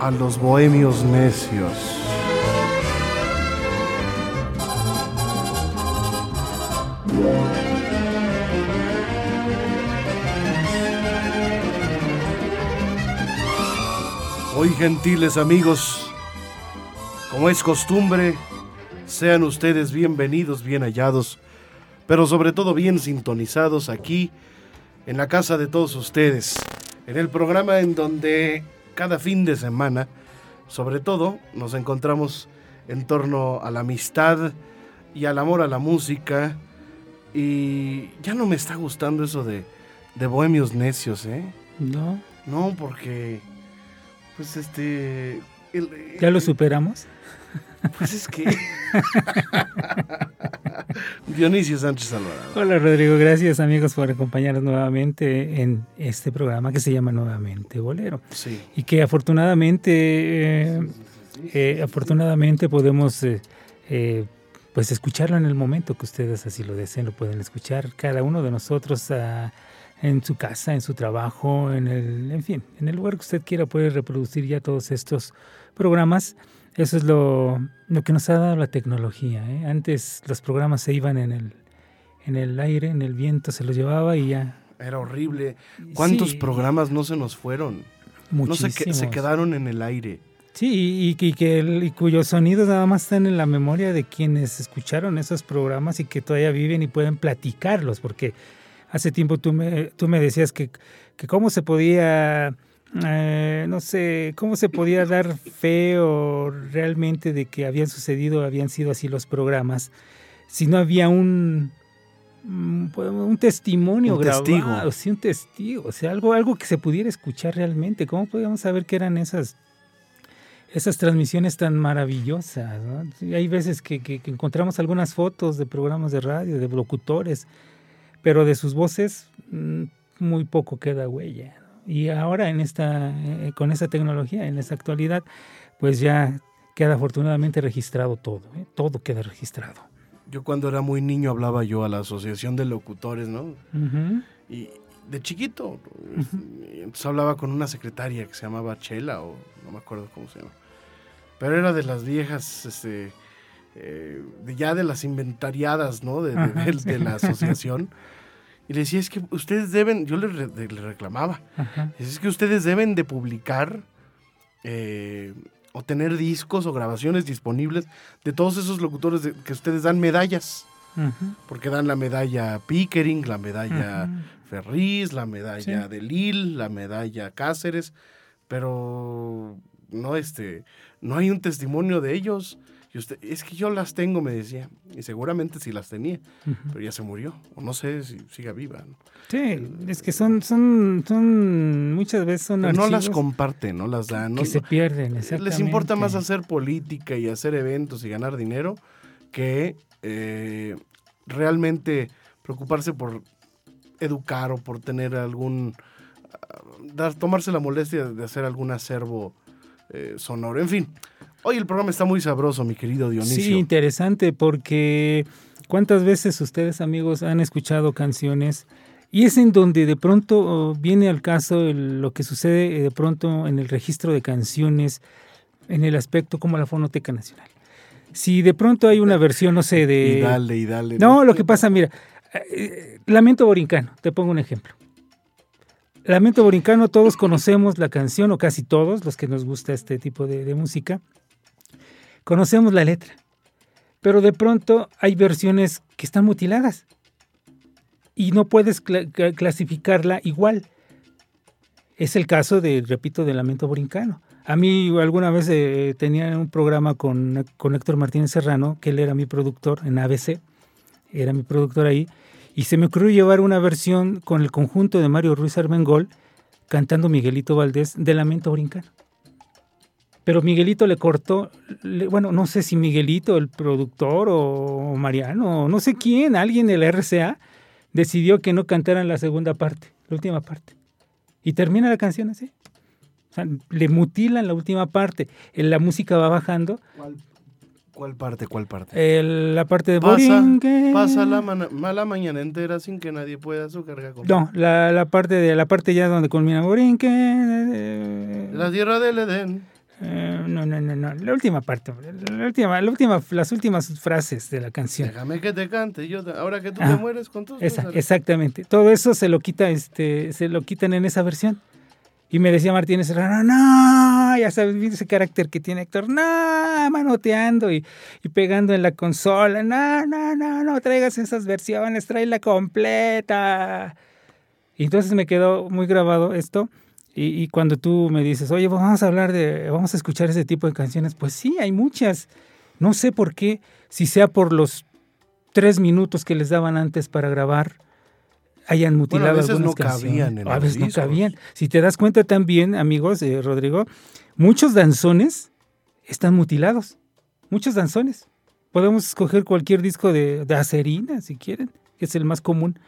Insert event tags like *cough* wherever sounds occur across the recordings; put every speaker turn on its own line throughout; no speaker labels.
A los bohemios necios. Hoy, gentiles amigos, como es costumbre, sean ustedes bienvenidos, bien hallados, pero sobre todo bien sintonizados aquí en la casa de todos ustedes, en el programa en donde cada fin de semana, sobre todo, nos encontramos en torno a la amistad y al amor a la música. Y ya no me está gustando eso de, de bohemios necios, ¿eh?
No.
No, porque, pues este... el-
¿Ya lo superamos?
Pues es que... *laughs* Dionisio Sánchez Alvarado.
Hola Rodrigo, gracias amigos por acompañarnos nuevamente en este programa que se llama Nuevamente Bolero.
Sí.
Y que afortunadamente, eh, eh, afortunadamente podemos eh, eh, pues escucharlo en el momento que ustedes así lo deseen, lo pueden escuchar cada uno de nosotros ah, en su casa, en su trabajo, en el, en fin, en el lugar que usted quiera puede reproducir ya todos estos programas. Eso es lo, lo que nos ha dado la tecnología. ¿eh? Antes los programas se iban en el, en el aire, en el viento, se los llevaba y ya.
Era horrible. ¿Cuántos
Sí,
programas no se nos fueron? No se, se
muchísimos.
quedaron en el aire.
Sí, y que el- y cuyos sonidos nada más están en la memoria de quienes escucharon esos programas y que todavía viven y pueden platicarlos, porque hace tiempo tú me, tú me decías que, que cómo se podía, eh, no sé, cómo se podía dar fe o realmente de que habían sucedido, habían sido así los programas, si no había un, mm, un testimonio
Un
grabado,
testigo.
sí, un testigo, o sea, algo, algo que se pudiera escuchar realmente. ¿Cómo podíamos saber que eran esas esas transmisiones tan maravillosas. ¿no? Sí, hay veces que, que- que encontramos algunas fotos de programas de radio, de locutores, pero de sus voces mm, muy poco queda huella. Y ahora en esta, eh, con esta tecnología, en esta actualidad, pues ya queda afortunadamente registrado todo, ¿eh? todo queda registrado.
Yo cuando era muy niño hablaba yo a la Asociación de Locutores, ¿no?
Ujú.
Y de chiquito, y entonces hablaba con una secretaria que se llamaba Chela, o no me acuerdo cómo se llama. Pero era de las viejas, este, eh, ya de las inventariadas, ¿no? De, de- de- de la asociación. *laughs* Y le decía, es que ustedes deben, yo le, reclamaba,
Ajá.
es que ustedes deben de publicar eh, o tener discos o grabaciones disponibles de todos esos locutores de- que ustedes dan medallas. Porque dan la medalla Pickering, la medalla
Ujú.
Ferriz, la medalla
Sí.
de Lille, la medalla Cáceres, pero no este, no hay un testimonio de ellos. Y usted, es que yo las tengo, me decía, y seguramente sí las tenía, pero ya se murió, o no sé si siga viva. ¿no?
Sí, es que son, son, son, muchas veces son
Pero no las comparten, no las dan. no-
que se pierden,
les importa más
exactamente.
hacer política y hacer eventos y ganar dinero que eh, realmente preocuparse por educar o por tener algún ah, dar, tomarse la molestia de hacer algún acervo eh, sonoro. En fin, hoy el programa está muy sabroso, mi querido Dionisio.
Sí, interesante porque cuántas veces ustedes amigos han escuchado canciones y es en donde de pronto oh, viene al caso el- lo que sucede eh, de pronto en el registro de canciones en el aspecto como la Fonoteca Nacional. Si de pronto hay una versión, no sé, *laughs* de...
y dale, y dale.
No, lo que pasa, mira, eh, Lamento Borincano, te pongo un ejemplo. Lamento Borincano, todos conocemos la canción, o casi todos, los que nos gusta este tipo de, música, conocemos la letra. Pero de pronto hay versiones que están mutiladas y no puedes cla- cla- clasificarla igual. Es el caso de, repito, de Lamento Borincano. A mí alguna vez eh, tenía un programa con, con Héctor Martínez Serrano, que él era mi productor en ABC, era mi productor ahí, y se me ocurrió llevar una versión con el conjunto de Mario Ruiz Armengol cantando Miguelito Valdés de Lamento Brincano. Pero Miguelito le cortó, le- bueno, no sé si Miguelito, el productor, o Mariano, no sé quién, alguien de la RCA, decidió que no cantaran la segunda parte, la última parte. Y termina la canción así. Le mutilan la última parte. La música va bajando.
¿Cuál, cuál parte? ¿Cuál parte?
el- la parte de
Pasa,
Borinquen.
pasa la, mana- mala mañana entera sin que nadie pueda su carga con
No, la, la parte de la parte ya donde culmina Borinquen. eh,
La tierra del Edén.
eh, no, no, no, no. La última parte. La última, la última, las últimas frases de la canción.
Déjame que te cante. Yo, te- ahora que tú
Ah,
te mueres con tus
Esa-
cosas.
exactamente. Todo eso se lo quita, este, se lo quitan en esa versión. Y me decía Martínez Serrano, no, ya sabes, ¿viste ese carácter que tiene Héctor, no, manoteando y, y pegando en la consola, no, no, no, no, traigas esas versiones, tráela completa. Y entonces me quedó muy grabado esto. Y, y cuando tú me dices, oye, pues vamos a hablar de, vamos a escuchar ese tipo de canciones, pues sí, hay muchas. No sé por qué, si sea por los tres minutos que les daban antes para grabar, hayan mutilado
veces
algunas
no cabían en
a
los
veces no
discos.
cabían. Si te das cuenta también, amigos, eh, Rodrigo, muchos danzones están mutilados. Muchos danzones. Podemos escoger cualquier disco de, de Acerina, si quieren, que es el más común.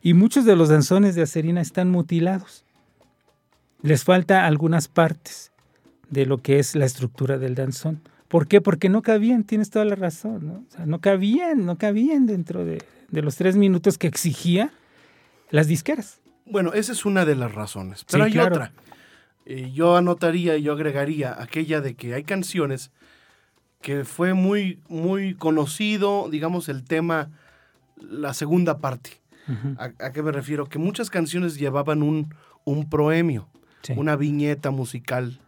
Y muchos de los danzones de Acerina están mutilados. Les falta algunas partes de lo que es la estructura del danzón. ¿Por qué? Porque no cabían, tienes toda la razón, ¿no? O sea, no cabían, no cabían dentro de, de los tres minutos que exigía las disqueras.
Bueno, esa es una de las razones. Pero
Sí,
hay
claro.
otra. Eh, yo anotaría y yo agregaría aquella de que hay canciones que fue muy, muy conocido, digamos, el tema, la segunda parte. ¿A, a qué me refiero? Que muchas canciones llevaban un, un proemio,
sí.
una viñeta musical,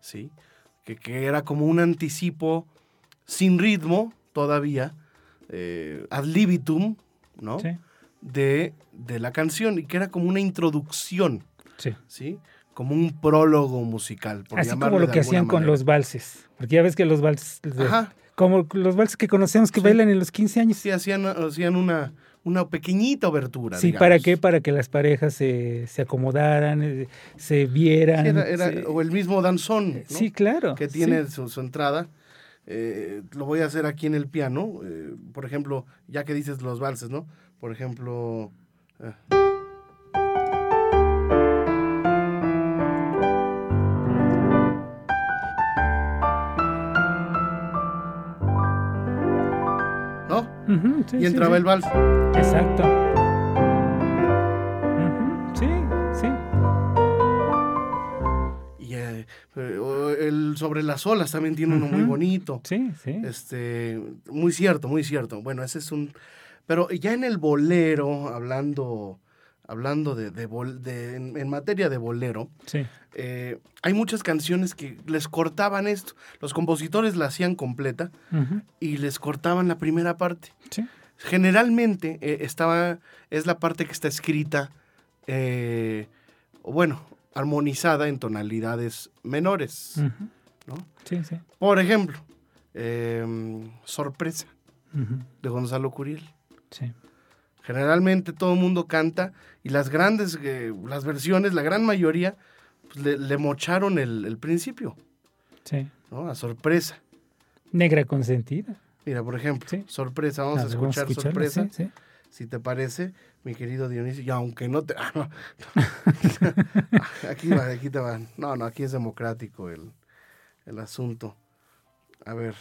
¿sí? Que, que era como un anticipo sin ritmo todavía, eh, ad libitum, ¿no?
sí,
De, de la canción y que era como una introducción,
sí.
¿sí? Como un prólogo musical. por
Así como lo que hacían con los valses. Porque ya ves que los valses,
Ajá,
como los valses que conocemos que
Sí.
bailan en los 15 años.
sí, hacían, hacían una, una pequeñita obertura.
Sí,
digamos.
¿para qué? Para que las parejas se, se acomodaran, eh, se vieran.
Sí, era- era-
se-
o el mismo danzón, ¿no?
Sí, claro.
que
sí.
tiene su, su entrada. Eh, lo voy a hacer aquí en el piano. eh, por ejemplo, ya que dices los valses, ¿no? Por ejemplo. eh. ¿No?
Sí,
y
sí,
entraba
sí.
el vals.
Exacto.
Sobre las olas también tiene uno muy bonito.
Sí, sí.
Este, muy cierto, muy cierto. Bueno, ese es un. Pero ya en el bolero, hablando, hablando de, de bol- de- en, en materia de bolero,
Sí.
eh, hay muchas canciones que les cortaban esto. Los compositores la hacían completa
Ujú,
y les cortaban la primera parte.
sí.
Generalmente eh, estaba, es la parte que está escrita, eh, bueno, armonizada en tonalidades menores.
Ujú,
¿no?
Sí, sí.
Por ejemplo, em, Sorpresa de Gonzalo Curiel.
Sí.
Generalmente todo el mundo canta y las grandes, eh, las versiones, la gran mayoría, pues, le, le mocharon el, el principio,
Sí.
¿no? A sorpresa.
Negra consentida.
Mira, por ejemplo,
Sí.
sorpresa, vamos a,
ver,
escuchar sorpresa,
sí, sí.
si te parece, mi querido Dionisio, y aunque no te... ah, *laughs* no. *laughs* aquí va, aquí te va. No, no, aquí es democrático el, el asunto. A ver,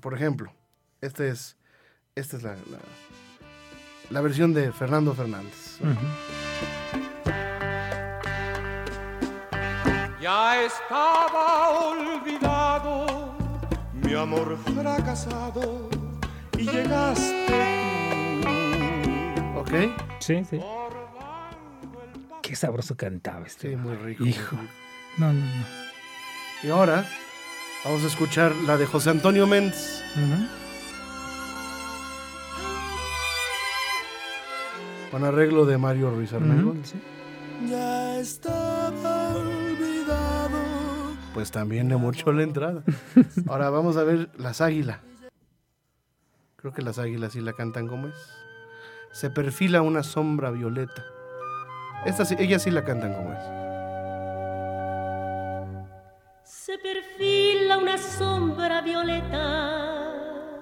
por ejemplo, este es, esta es la, la, la versión de Fernando Fernández.
Ya estaba olvidado mi amor fracasado y llegaste
¿Ok?
Sí, sí. Qué sabroso cantaba este.
Sí, muy rico.
Hijo.
muy rico.
No, no, no.
Y ahora vamos a escuchar la de José Antonio Méndez. Con arreglo de Mario Ruiz Armengol.
Sí.
Ya estaba olvidado
Pues también le mochó la entrada. *laughs* Ahora vamos a ver las águilas. Creo que las águilas sí la cantan como es. Se perfila una sombra violeta. Esta sí, ellas sí la cantan como es.
Se perfila una sombra violeta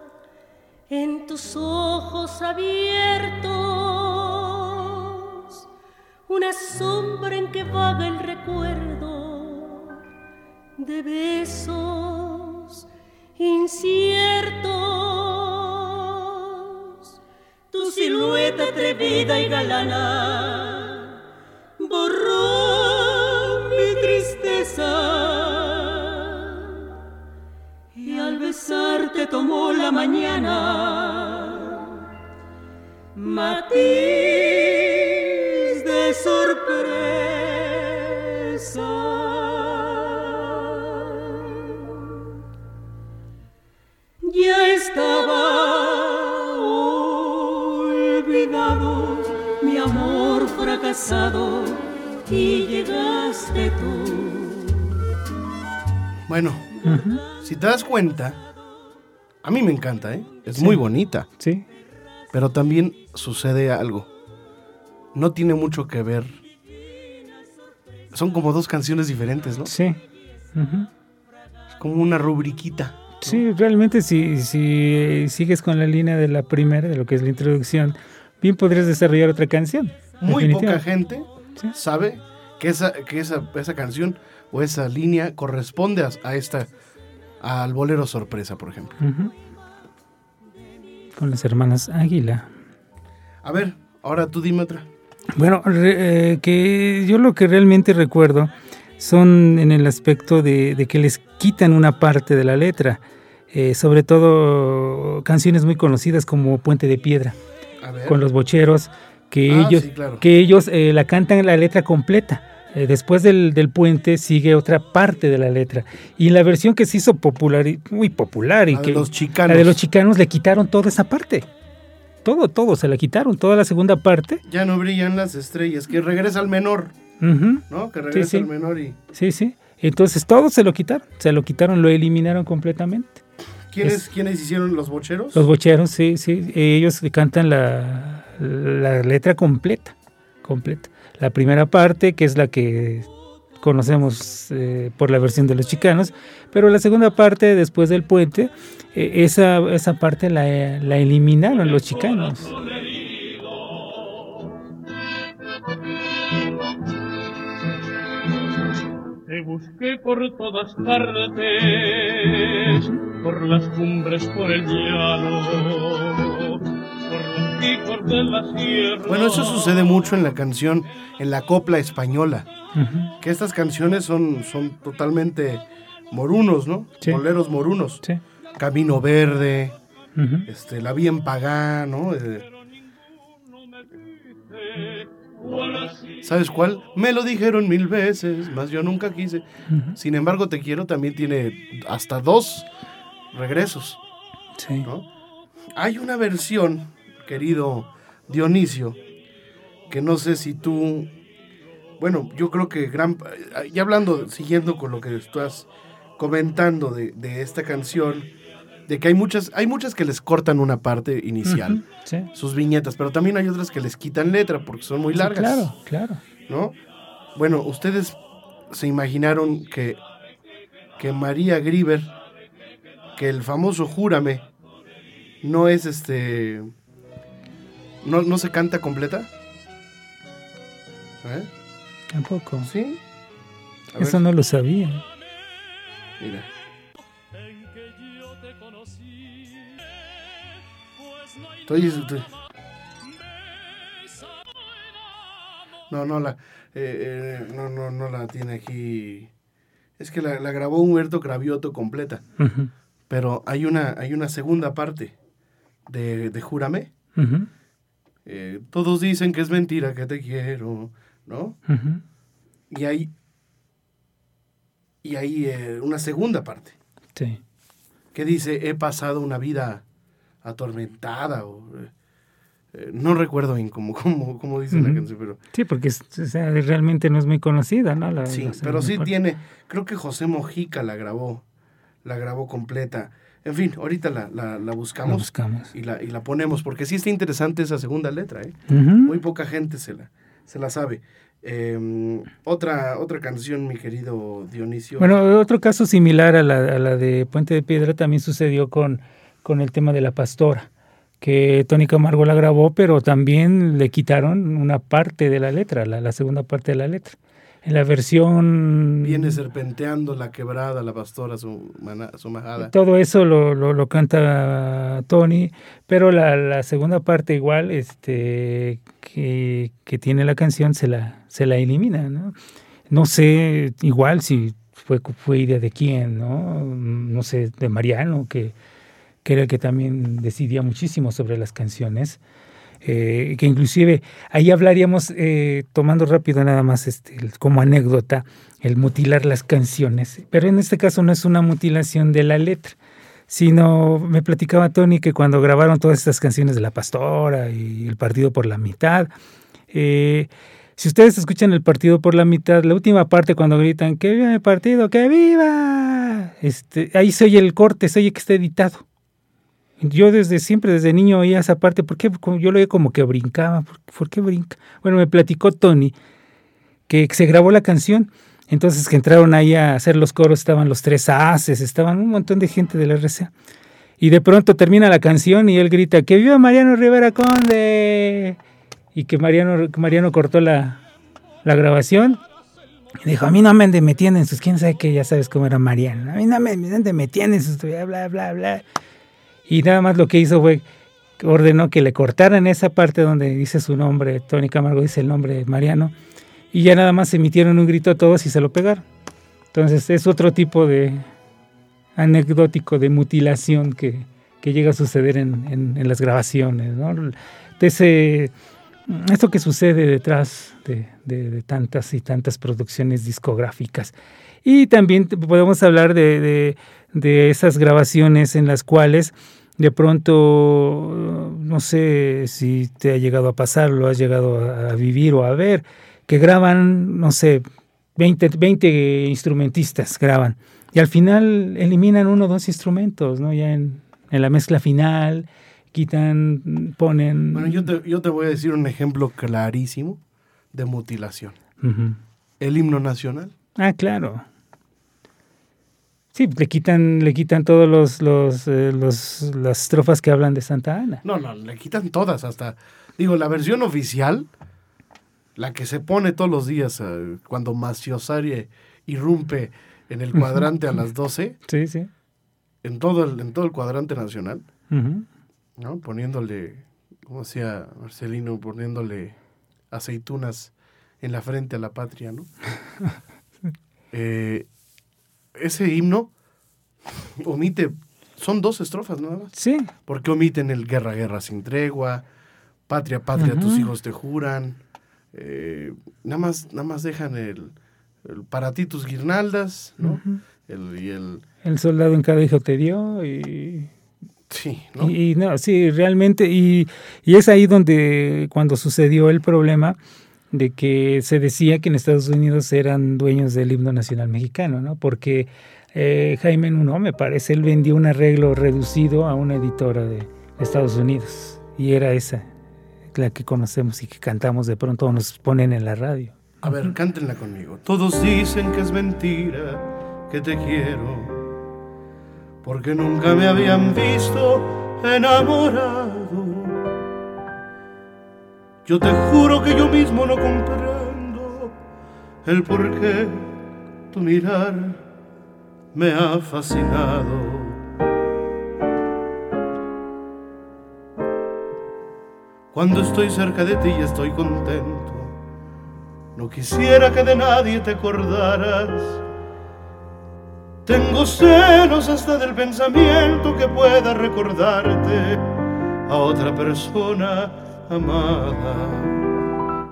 en tus ojos abiertos, una sombra en que vaga el recuerdo de besos inciertos. Tu silueta atrevida y galana borró mi tristeza besarte tomó la mañana. Matiz de sorpresa. Ya estaba olvidado mi amor fracasado y llegaste tú.
Bueno, si te das cuenta, a mí me encanta, ¿eh? Es muy bonita.
Sí.
Pero también sucede algo. No tiene mucho que ver. Son como dos canciones diferentes, ¿no?
Sí.
Es como una rubriquita.
Sí, realmente si, si sigues con la línea de la primera, de lo que es la introducción, bien podrías desarrollar otra canción.
Muy poca gente sabe que esa, que esa, esa canción o esa línea corresponde a, esta, al bolero sorpresa, por ejemplo.
Con las hermanas Águila.
A ver, ahora tú dime otra.
Bueno, eh, que yo lo que realmente recuerdo son en el aspecto de, que les quitan una parte de la letra, eh, sobre todo canciones muy conocidas como Puente de Piedra, con los bocheros, que ah, ellos, que ellos eh, la cantan la letra completa eh, después del, puente sigue otra parte de la letra. Y en la versión que se hizo popular, muy popular, y
la
que
de los chicanos.
la de los chicanos le quitaron toda esa parte. Todo, todo, se la quitaron, toda la segunda parte.
Ya no brillan las estrellas, que regresa al menor. ¿No? Que regresa al menor y.
Sí, sí. Entonces todo se lo quitaron, se lo quitaron, lo eliminaron completamente.
¿Quiénes, ¿quiénes hicieron los bocheros?
Los bocheros, sí, sí. Ellos cantan la, la letra completa, completa la primera parte, que es la que conocemos eh, por la versión de los chicanos, pero la segunda parte, después del puente, eh, esa, esa parte la, la eliminaron los chicanos.
Te busqué por todas partes, por las cumbres, por el llano
bueno, eso sucede mucho en la canción, en la copla española. Que estas canciones son, son totalmente morunos, ¿no? Boleros morunos. Camino Verde, este, La Bien Pagá, ¿no? Eh, ¿Sabes cuál? Me lo dijeron mil veces, más yo nunca quise. Sin embargo, Te Quiero también tiene hasta dos regresos.
Sí.
Hay una versión querido Dionisio, que no sé si tú, bueno, yo creo que gran, ya hablando, siguiendo con lo que estás comentando de, esta canción, de que hay muchas, hay muchas que les cortan una parte inicial, sus viñetas, pero también hay otras que les quitan letra porque son muy largas.
claro, claro.
¿No? Bueno, ustedes se imaginaron que, que María Grieber, que el famoso Júrame, no es este ¿No, no se canta completa?
¿Eh? Tampoco.
¿Sí?
Eso no lo sabía.
Mira. Estoy, estoy... No, no la, eh, eh, no, no, no la tiene aquí. Es que la, la grabó Humberto Cravioto completa. Pero hay una, hay una segunda parte de, de Júrame. Eh, todos dicen que es mentira que te quiero, ¿no? Y hay, y hay eh, una segunda parte.
Sí.
Que dice, he pasado una vida atormentada o eh, no recuerdo bien cómo, *laughs* cómo, cómo dice la canción, pero
Sí, porque es- o sea, realmente no es muy conocida, ¿no? La-
sí,
la
pero sí tiene, creo que José Mojica la grabó, la grabó completa. En fin, ahorita la, la, la
La
buscamos y la, y la ponemos, porque sí está interesante esa segunda letra, ¿eh? Muy poca gente se la, se la sabe. Eh, otra, otra canción, mi querido Dionisio.
Bueno, otro caso similar a la, a la de Puente de Piedra también sucedió con, con el tema de la pastora, que Tony Camargo la grabó, pero también le quitaron una parte de la letra, la, la segunda parte de la letra. En la versión...
Viene serpenteando la quebrada, la pastora, su, su majada.
Todo eso lo, lo, lo canta Tony, pero la, la segunda parte igual este, que, que tiene la canción se la, se la elimina. ¿no? no sé igual si fue, fue idea de quién, ¿no? no sé, de Mariano, que, que era el que también decidía muchísimo sobre las canciones. Eh, que inclusive ahí hablaríamos, eh, tomando rápido nada más este, como anécdota, el mutilar las canciones, pero en este caso no es una mutilación de la letra, sino me platicaba Tony que cuando grabaron todas estas canciones de La Pastora y El Partido por la Mitad, eh, si ustedes escuchan El Partido por la Mitad, la última parte cuando gritan ¡Que viva el partido! ¡Que viva! Este, ahí se oye el corte, se oye que está editado. Yo desde siempre, desde niño oía esa parte, porque yo lo oía como que brincaba. ¿Por, qué brinca? Bueno, me platicó Tony que se grabó la canción, entonces que entraron ahí a hacer los coros, estaban los tres haces, estaban un montón de gente del RCA. Y de pronto termina la canción y él grita, ¡Que viva Mariano Rivera Conde! Y que Mariano, que Mariano cortó la, la grabación y dijo, a mí no me anden metiendo en sus, quién sabe qué, ya sabes cómo era Mariano, a mí no me anden metiendo en sus, bla, bla, bla. Y nada más lo que hizo fue ordenó que le cortaran esa parte donde dice su nombre, Tony Camargo dice el nombre Mariano, y ya nada más emitieron un grito a todos y se lo pegaron. Entonces es otro tipo de anecdótico de mutilación que, que llega a suceder en, en- las grabaciones, ¿no? De ese, esto que sucede detrás de, de- tantas y tantas producciones discográficas. Y también podemos hablar de, de- esas grabaciones en las cuales de pronto, no sé si te ha llegado a pasar, lo has llegado a, vivir o a ver, que graban, no sé, 20, 20 instrumentistas graban y al final eliminan uno o dos instrumentos, ¿no? Ya en, en la mezcla final, quitan, ponen...
Bueno, yo te, yo te voy a decir un ejemplo clarísimo de mutilación. El himno nacional.
Ah, claro. Sí, le quitan, le quitan todos los, los, eh, los- las estrofas que hablan de Santa Ana.
No, no, le quitan todas hasta... Digo, la versión oficial, la que se pone todos los días eh, cuando Maciosari irrumpe en el cuadrante a las 12,
Sí, sí.
en todo el, en todo el cuadrante nacional. ¿no? Poniéndole, como decía Marcelino, poniéndole aceitunas en la frente a la patria, ¿no? *laughs* Eh, ese himno omite, son dos estrofas nada más.
Sí,
Porque omiten el guerra, guerra sin tregua, patria, patria, tus hijos te juran. eh, nada, más, nada más dejan el, el para ti tus guirnaldas, ¿no? El, y el...
el soldado en cada hijo te dio y
Sí, ¿no?
Y, y no, sí, realmente, y, y es ahí donde cuando sucedió el problema de que se decía que en Estados Unidos eran dueños del himno nacional mexicano, ¿no? Porque eh, Jaime Nuno, me parece, él vendió un arreglo reducido a una editora de Estados Unidos y era esa, la que conocemos y que cantamos de pronto o nos ponen en la radio.
A ver, cántenla conmigo. Todos dicen que es mentira, que te quiero, porque nunca me habían visto enamorado. Yo te juro que yo mismo no comprendo el por qué tu mirar me ha fascinado. Cuando estoy cerca de ti estoy contento. No quisiera que de nadie te acordaras. Tengo celos hasta del pensamiento que pueda recordarte a otra persona amada.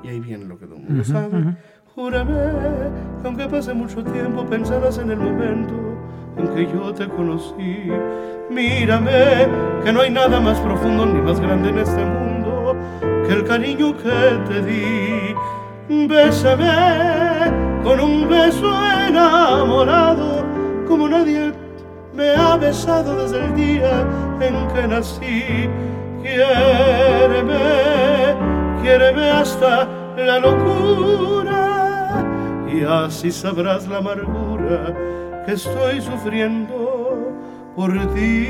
Y ahí viene lo que todo el mundo sabe. Júrame que aunque pase mucho tiempo pensarás en el momento en que yo te conocí. Mírame que no hay nada más profundo ni más grande en este mundo que el cariño que te di. Bésame con un beso enamorado como nadie me ha besado desde el día en que nací. Quiéreme, quiéreme hasta la locura y así sabrás la amargura que estoy sufriendo por ti.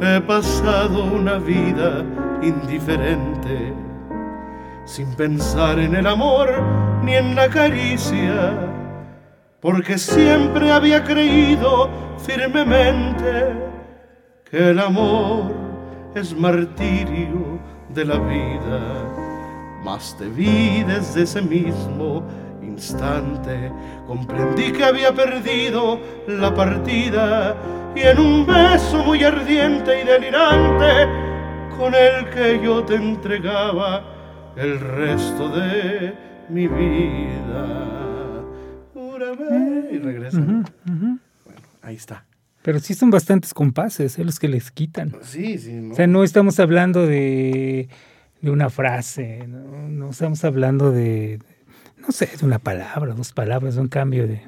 He pasado una vida indiferente, sin pensar en el amor ni en la caricia, porque siempre había creído firmemente que el amor es martirio de la vida. Mas te vi desde ese mismo instante, comprendí que había perdido la partida y en un beso muy ardiente y delirante, con el que yo te entregaba el resto de mi vida. Júrame. Y regresa. Bueno, ahí está.
Pero sí son bastantes compases, ¿eh? los que les quitan.
Sí, sí. ¿no?
O sea, no estamos hablando de, de una frase, ¿no? no estamos hablando de, no sé, de una palabra, dos palabras, de un cambio de,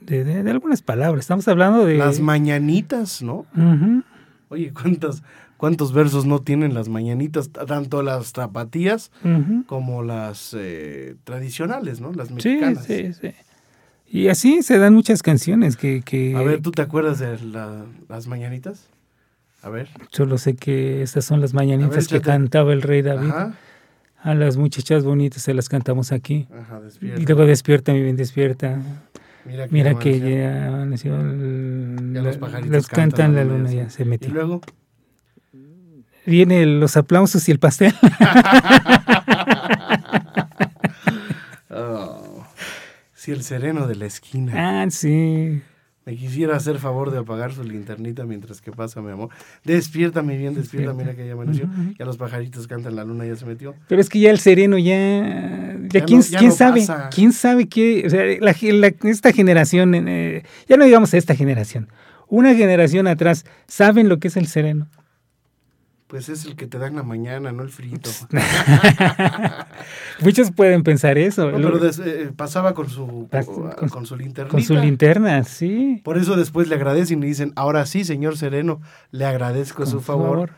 de, de- de algunas palabras. Estamos hablando de...
Las mañanitas, ¿no? Oye, ¿cuántas, ¿cuántos versos no tienen las mañanitas? Tanto las tapatías
Ujú.
como las eh, tradicionales, ¿no? Las
Sí,
mexicanas.
sí, sí. Y así se dan muchas canciones que... que
A ver, ¿tú te acuerdas de la- las mañanitas? A ver.
Solo sé que estas son las mañanitas
ver,
que cantaba el rey David.
Ajá.
A las muchachas bonitas se las cantamos aquí.
Ajá,
Y
despierta.
luego despierta, mi bien, despierta.
Mira que,
Mira
amaneció.
que ya amaneció. el-
Ya los pajaritos
los cantan la luna, ya se
Y
metió.
luego,
Vienen los aplausos y el pastel. *laughs*
el sereno de la esquina
ah, sí.
me quisiera hacer favor de apagar su linternita mientras que pasa, mi amor. Despierta, mi bien, despierta. Mira que ya amaneció.
Ujú.
Ya los pajaritos cantan la luna, ya se metió.
Pero es que ya el sereno ya. Ya,
Ya
quién,
no- ya
quién
no
sabe.
pasa.
¿Quién sabe qué? O sea, la ge- la- esta generación. eh, ya no digamos esta generación. Una generación atrás, ¿saben lo que es el sereno?
Pues es el que te dan la mañana, no el frito. *laughs*
Muchos pueden pensar eso.
No, pero des- eh, pasaba con su, con, su linternita.
con su linterna, sí.
Por eso después le agradecen y dicen, ahora sí, señor Sereno, le agradezco
Con
su favor,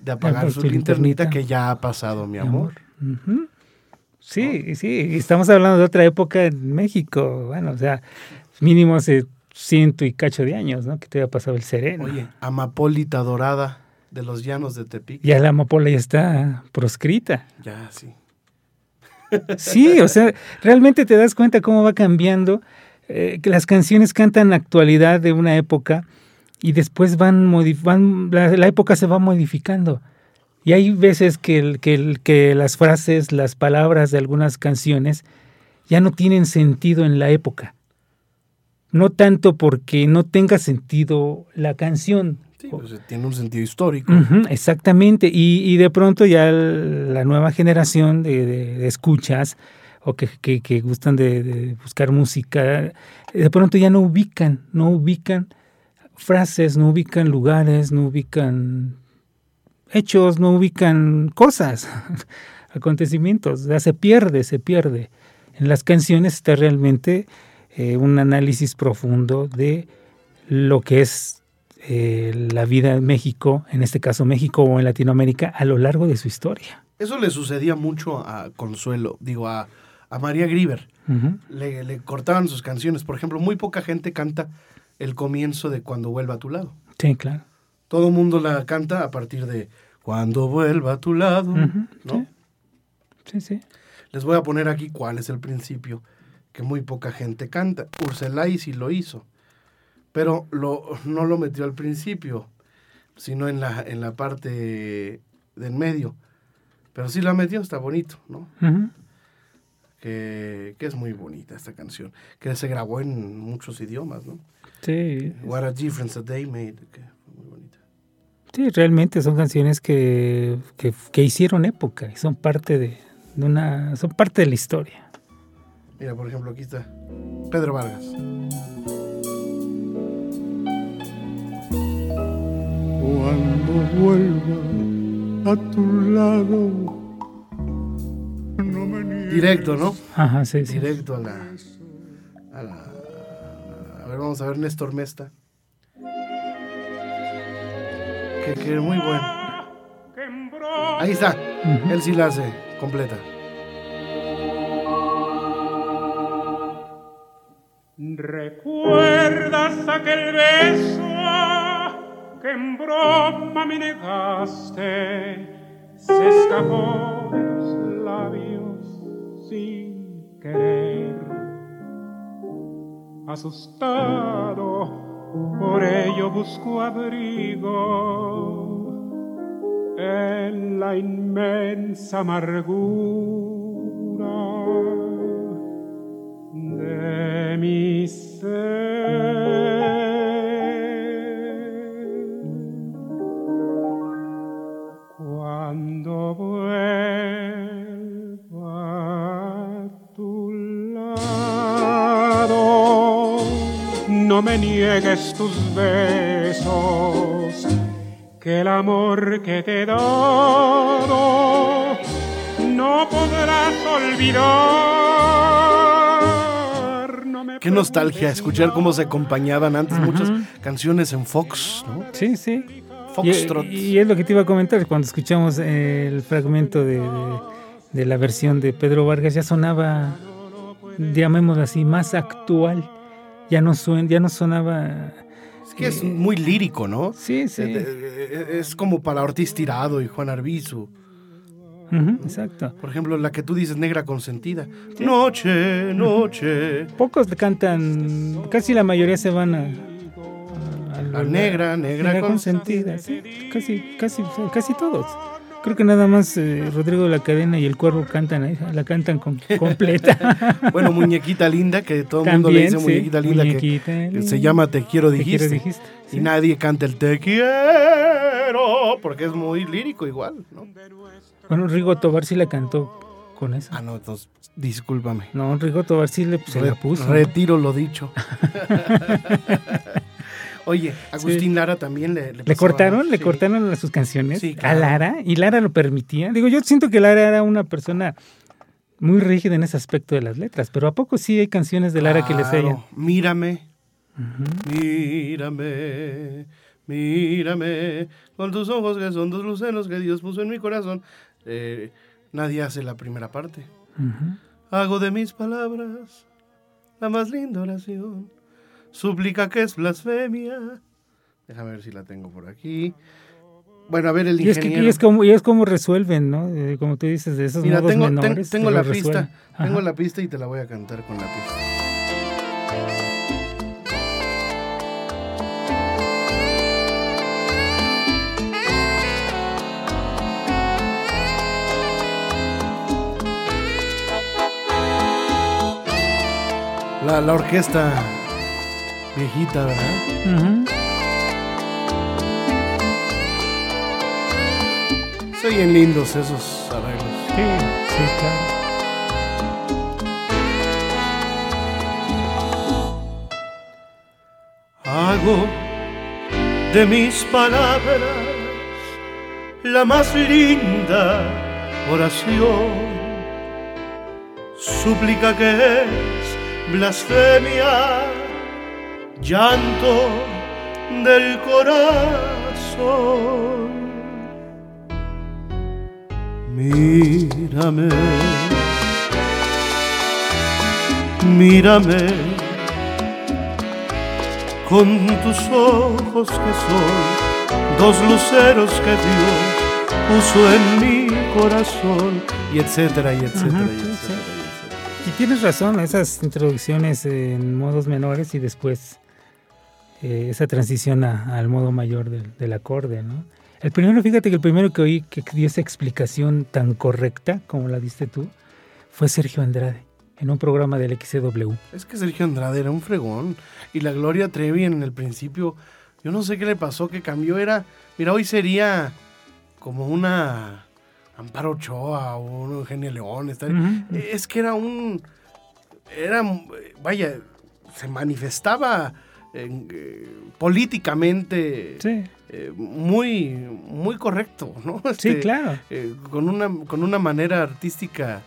de apagar su linternita
linternita.
que ya ha pasado, mi amor.
Ujú. Sí, sí, estamos hablando de otra época en México, bueno, o sea, mínimo hace ciento y cacho de años, ¿no? Que te había pasado el sereno.
Oye, Amapólita Dorada de los Llanos de Tepic.
Ya la amapola ya está proscrita.
Ya, sí.
Sí, o sea, realmente te das cuenta cómo va cambiando, eh, que las canciones cantan actualidad de una época y después van, van la, la época se va modificando. Y hay veces que, el- que, el- que las frases, las palabras de algunas canciones ya no tienen sentido en la época. No tanto porque no tenga sentido la canción.
Sí, pues, eh, tiene un sentido histórico.
Exactamente. Y, y de pronto ya el- la nueva generación de, de- de escuchas o que, que- que gustan de, de buscar música, de pronto ya no ubican, no ubican frases, no ubican lugares, no ubican hechos, no ubican cosas, *laughs* acontecimientos. O sea, se pierde, se pierde. En las canciones está realmente eh, un análisis profundo de lo que es eh, la vida en México, en este caso México o en Latinoamérica, a lo largo de su historia.
Eso le sucedía mucho a Consuelo, digo, a, a María Grieber. Le, le cortaban sus canciones. Por ejemplo, muy poca gente canta el comienzo de Cuando vuelva a tu lado.
Sí, claro.
Todo el mundo la canta a partir de Cuando vuelva a tu lado, ¿no?
Sí, sí.
Les voy a poner aquí cuál es el principio que muy poca gente canta. Urselay sí lo hizo, pero lo, no lo metió al principio, sino en la, en la parte del medio. Pero sí la metió, está bonito, ¿no? Que, que es muy bonita esta canción, que se grabó en muchos idiomas, ¿no?
Sí,
What a difference a day made, que fue muy bonita.
sí, realmente son canciones que, que, que hicieron época y son parte de, de una, son parte de la historia.
Mira, por ejemplo, aquí está Pedro Vargas.
Cuando
vuelva a tu lado. No me
Directo, ¿no?
Ajá, sí, sí.
Directo a la, a la- A ver, vamos a ver Néstor Mesta. Que, que muy bueno. Ahí está. Él sí la hace completa.
¿Recuerdas aquel beso que en broma me negaste? Se escapó de tus labios sin querer. Asustado, por ello busco abrigo en la inmensa amargura niegues tus besos, que el amor que te he dado no podrás olvidar. No me
Qué nostalgia escuchar cómo se acompañaban antes muchas canciones en Fox, ¿no?
Sí, sí.
Foxtrot.
Y, y es lo que te iba a comentar, cuando escuchamos el fragmento de, de- de la versión de Pedro Vargas, ya sonaba, llamémoslo así, más actual. Ya no, suen, ya no sonaba...
Es que es muy lírico, ¿no?
Sí, sí.
Eh, eh, Es como para Ortiz Tirado y Juan Arbizu.
Exacto.
Por ejemplo, la que tú dices negra consentida. Noche, noche.
Pocos cantan, casi la mayoría se van a... a- a
La negra, negra
consentida. sí, casi, casi, casi todos. Creo que nada más eh, Rodrigo de la Cadena y el Cuervo cantan, la cantan con- completa. *laughs*
Bueno, muñequita linda, que todo el mundo le dice
sí,
muñequita linda,
muñequita
que,
linda.
se llama Te quiero
Te
dijiste.
quiero, dijiste,
Y
sí.
nadie canta el Te quiero, porque es muy lírico igual, ¿no?
Bueno, Rigo Tobar sí la cantó con eso.
Ah, no, entonces, discúlpame.
No, Rigo Tobar sí le,
Re-
la puso.
Retiro lo dicho. *laughs* Oye, Agustín Lara también le...
¿Le
pasaba,
cortaron? ¿Le
Sí.
cortaron sus canciones
Sí,
a. Lara? ¿Y Lara lo permitía? Digo, yo siento que Lara era una persona muy rígida en ese aspecto de las letras, pero ¿a poco sí hay canciones de Lara que les hayan?
Mírame, mírame, mírame, con tus ojos que son dos luceros que Dios puso en mi corazón. Eh, nadie hace la primera parte. Hago de mis palabras la más linda oración. Súplica que es blasfemia. Déjame ver si la tengo por aquí. Bueno, a ver el
Y es, que,
ingeniero.
y es como, y es como resuelven, ¿no? Eh, como tú dices, de esos
Mira,
modos
tengo, ten-
menores.
tengo
te
la pista. Tengo la pista y te la voy a cantar con la pista. La, la orquesta viejita, ¿verdad?
Ujú.
Se oyen lindos esos arreglos.
Sí, sí, claro.
Hago de mis palabras la más linda oración. Súplica que es blasfemia, llanto del corazón. Mírame, mírame con tus ojos que son dos luceros que Dios puso en mi corazón y etcétera y etcétera
Ajá,
y
sí,
etcétera,
sí.
y etcétera.
Y tienes razón, esas introducciones en modos menores y después eh, esa transición a- al modo mayor del, del acorde, ¿no? El primero, fíjate que el primero que oí que dio esa explicación tan correcta como la diste tú fue Sergio Andrade en un programa del XCW.
Es que Sergio Andrade era un fregón y la Gloria Trevi en el principio, yo no sé qué le pasó, que cambió, era, mira, hoy sería como una Amparo Ochoa o un Eugenio León, estar- es que era un, era, vaya, se manifestaba eh, políticamente
Sí.
eh, muy, muy correcto, ¿no? *laughs*
Sí,
Este,
claro.
eh, con, una, con una manera artística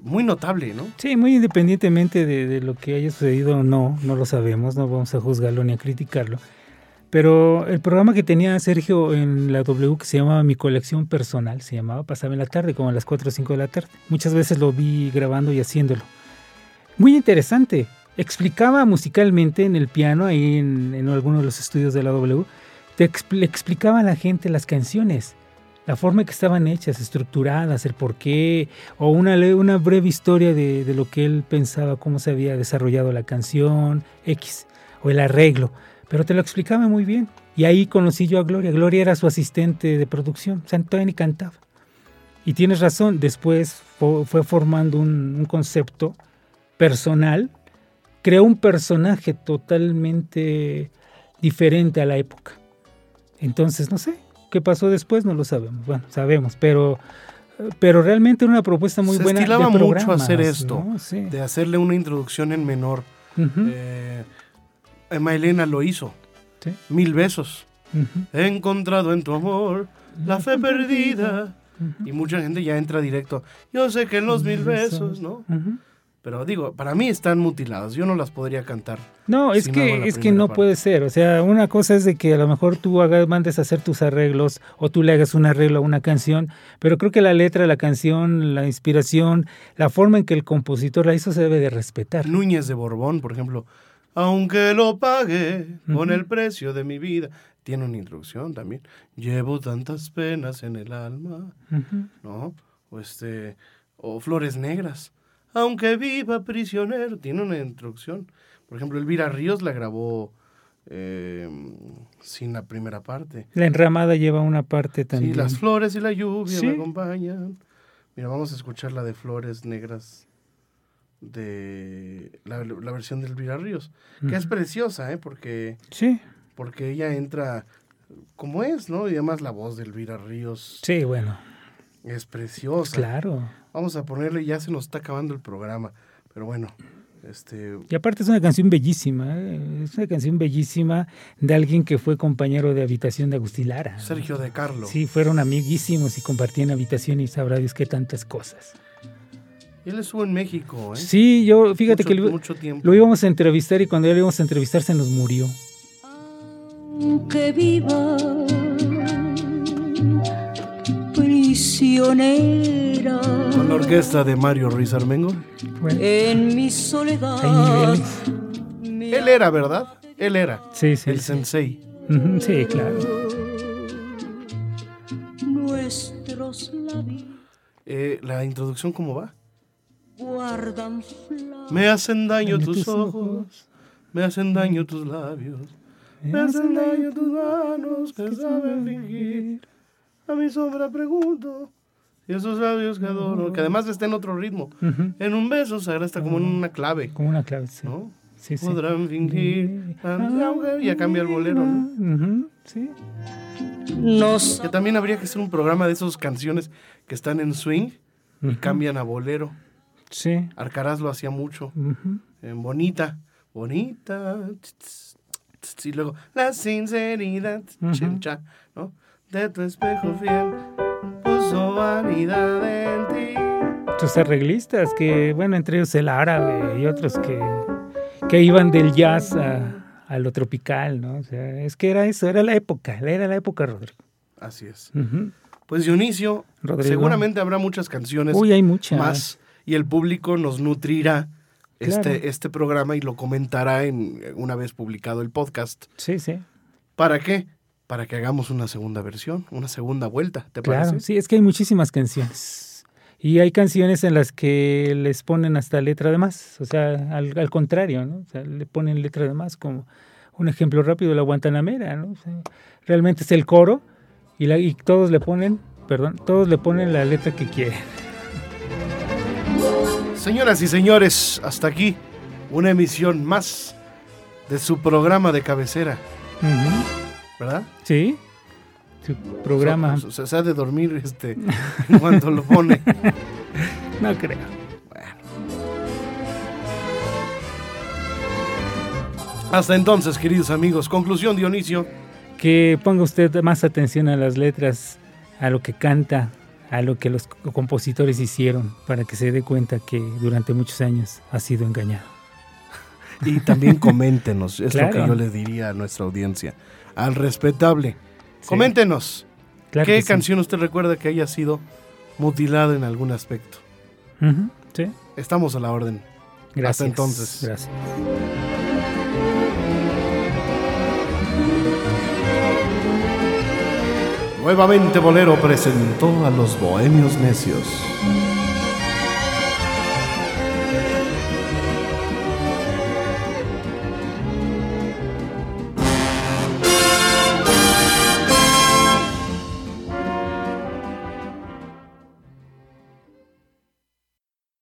muy notable, ¿no?
Sí, muy independientemente de, de lo que haya sucedido o no, no lo sabemos, no vamos a juzgarlo ni a criticarlo. Pero el programa que tenía Sergio en la W, que se llamaba Mi Colección Personal, se llamaba, pasaba en la tarde, como a las 4 o 5 de la tarde. Muchas veces lo vi grabando y haciéndolo. Muy interesante. Explicaba musicalmente en el piano, ahí en, en alguno de los estudios de la W, te explicaba a la gente las canciones, la forma en que estaban hechas, estructuradas, el porqué, o una, una breve historia de, de lo que él pensaba, cómo se había desarrollado la canción, X, o el arreglo. Pero te lo explicaba muy bien. Y ahí conocí yo a Gloria. Gloria era su asistente de producción. O sea, todavía ni cantaba. Y tienes razón, después fue formando un concepto personal, creó un personaje totalmente diferente a la época. Entonces, no sé, ¿qué pasó después? No lo sabemos. Bueno, sabemos, pero, pero realmente era una propuesta muy
Se
buena. de
estilaba mucho
programas,
hacer esto,
¿no? Sí.
de hacerle una introducción en menor. Eh, Emma Elena lo hizo,
sí,
mil besos. He encontrado en tu amor la fe perdida. Y mucha gente ya entra directo. Yo sé que en los mil besos, ¿no? Pero digo, para mí están mutiladas. Yo no las podría cantar.
No, es
Si
que, es que no
parte.
puede ser. O sea, una cosa es de que a lo mejor tú hagas, mandes a hacer tus arreglos o tú le hagas un arreglo a una canción, pero creo que la letra la canción, la inspiración, la forma en que el compositor la hizo se debe de respetar.
Núñez de Borbón, por ejemplo. Aunque lo pague con el precio de mi vida. Tiene una introducción también. Llevo tantas penas en el alma. ¿no? O este, o Flores Negras. Aunque viva prisionero, tiene una introducción. Por ejemplo, Elvira Ríos la grabó eh, sin la primera parte.
La enramada lleva una parte también.
Sí, las flores y la lluvia
Sí.
me acompañan. Mira, vamos a escuchar la de Flores Negras de la, la versión de Elvira Ríos, que es preciosa, ¿eh? Porque,
Sí,
porque ella entra como es, ¿no? Y además la voz de Elvira Ríos
sí, bueno,
es preciosa.
claro.
Vamos a ponerle, ya se nos está acabando el programa, pero bueno, este,
Y aparte es una canción bellísima, ¿eh? es una canción bellísima de alguien que fue compañero de habitación de Agustín Lara.
Sergio de Carlo.
Sí, fueron amiguísimos y compartían habitación y sabrá Dios qué tantas cosas.
Él estuvo en México, ¿eh?
Sí, yo, fíjate
mucho,
que lo,
mucho tiempo.
lo íbamos a entrevistar y cuando ya lo íbamos a entrevistar se nos murió.
aunque viva prisionera
Con la orquesta de Mario Ruiz Armengo.
Bueno,
en mi soledad.
hay niveles.
mi
Él era, ¿verdad? Él era.
Sí, sí.
El
sí.
sensei.
Sí, claro.
Nuestros labios
Eh, la introducción, ¿cómo va?
guardan.
Me hacen daño
Daño
tus
tus
ojos,
ojos.
me hacen daño tus labios, me hacen daño tus manos que saben fingir. A mi sombra pregunto, y esos labios que adoro, que además está en otro ritmo. En un beso, Sagra está como en una clave,
Como una clave, sí.
¿no?
Sí, sí.
Podrán fingir, aunque ya cambia el bolero, ¿no?
Sí.
Nos
Que también habría que hacer un programa de esas canciones que están en swing y cambian a bolero.
Sí.
Arcaraz lo hacía mucho. En bonita, bonita. Y luego, la sinceridad,
Ujú.
chincha, ¿no? De tu espejo fiel, puso vanidad en ti.
Tus arreglistas, que, bueno, entre ellos el árabe y otros que, que iban del jazz a, a lo tropical, ¿no? O sea, es que era eso, era la época, era la época, Rodrigo.
Así es.
Ujú.
Pues Dionisio,
Rodrigo.
seguramente habrá muchas canciones
Uy, hay muchas.
más y el público nos nutrirá
Claro.
este, este programa y lo comentará en una vez publicado el podcast.
Sí, sí.
¿Para qué? Para que hagamos una segunda versión, una segunda vuelta, ¿te
Claro,
parece?
sí, es que hay muchísimas canciones. Y hay canciones en las que les ponen hasta letra de más, o sea, al, al contrario, ¿no? O sea, le ponen letra de más, como un ejemplo rápido, la Guantanamera, ¿no? O sea, realmente es el coro y, la, y todos le ponen, perdón, todos le ponen la letra que quieren.
Señoras y señores, hasta aquí una emisión más de su programa de cabecera,
Ujú.
¿Verdad?
Sí, su programa,
O sea, se ha de dormir este, *laughs* en cuanto lo pone. *laughs*
no creo.
Hasta entonces, queridos amigos, conclusión Dionisio,
que ponga usted más atención a las letras, a lo que canta, a lo que los compositores hicieron, para que se dé cuenta que durante muchos años ha sido engañado.
Y también coméntenos, es lo que yo le diría a nuestra audiencia. Al respetable,
Sí.
coméntenos.
Claro
¿Qué
sí.
canción usted recuerda que haya sido mutilada en algún aspecto?
Sí.
Estamos a la orden.
Gracias.
entonces.
Gracias.
Nuevamente Bolero presentó a los Bohemios Necios.